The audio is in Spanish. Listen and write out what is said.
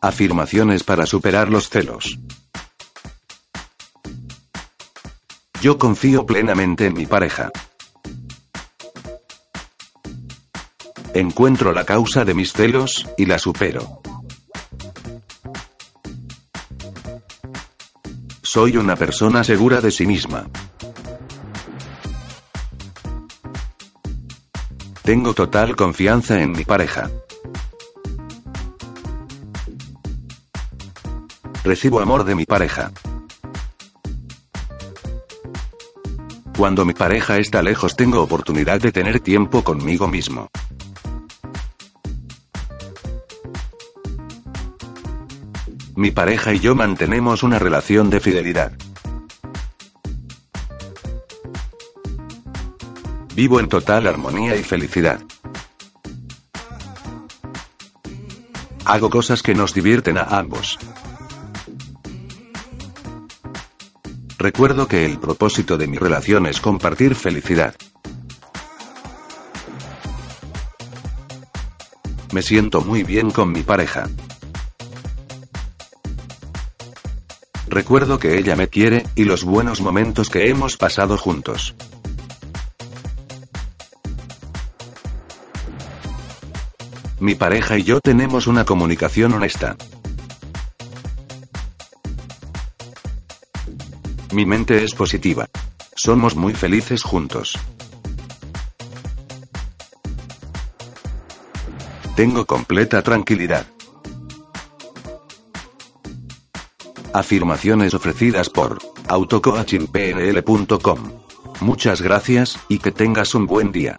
Afirmaciones para superar los celos. Yo confío plenamente en mi pareja. Encuentro la causa de mis celos, y la supero. Soy una persona segura de sí misma. Tengo total confianza en mi pareja. Recibo amor de mi pareja. Cuando mi pareja está lejos tengo oportunidad de tener tiempo conmigo mismo. Mi pareja y yo mantenemos una relación de fidelidad. Vivo en total armonía y felicidad. Hago cosas que nos divierten a ambos. Recuerdo que el propósito de mi relación es compartir felicidad. Me siento muy bien con mi pareja. Recuerdo que ella me quiere, y los buenos momentos que hemos pasado juntos. Mi pareja y yo tenemos una comunicación honesta. Mi mente es positiva. Somos muy felices juntos. Tengo completa tranquilidad. Afirmaciones ofrecidas por autocoachingpnl.com. Muchas gracias, y que tengas un buen día.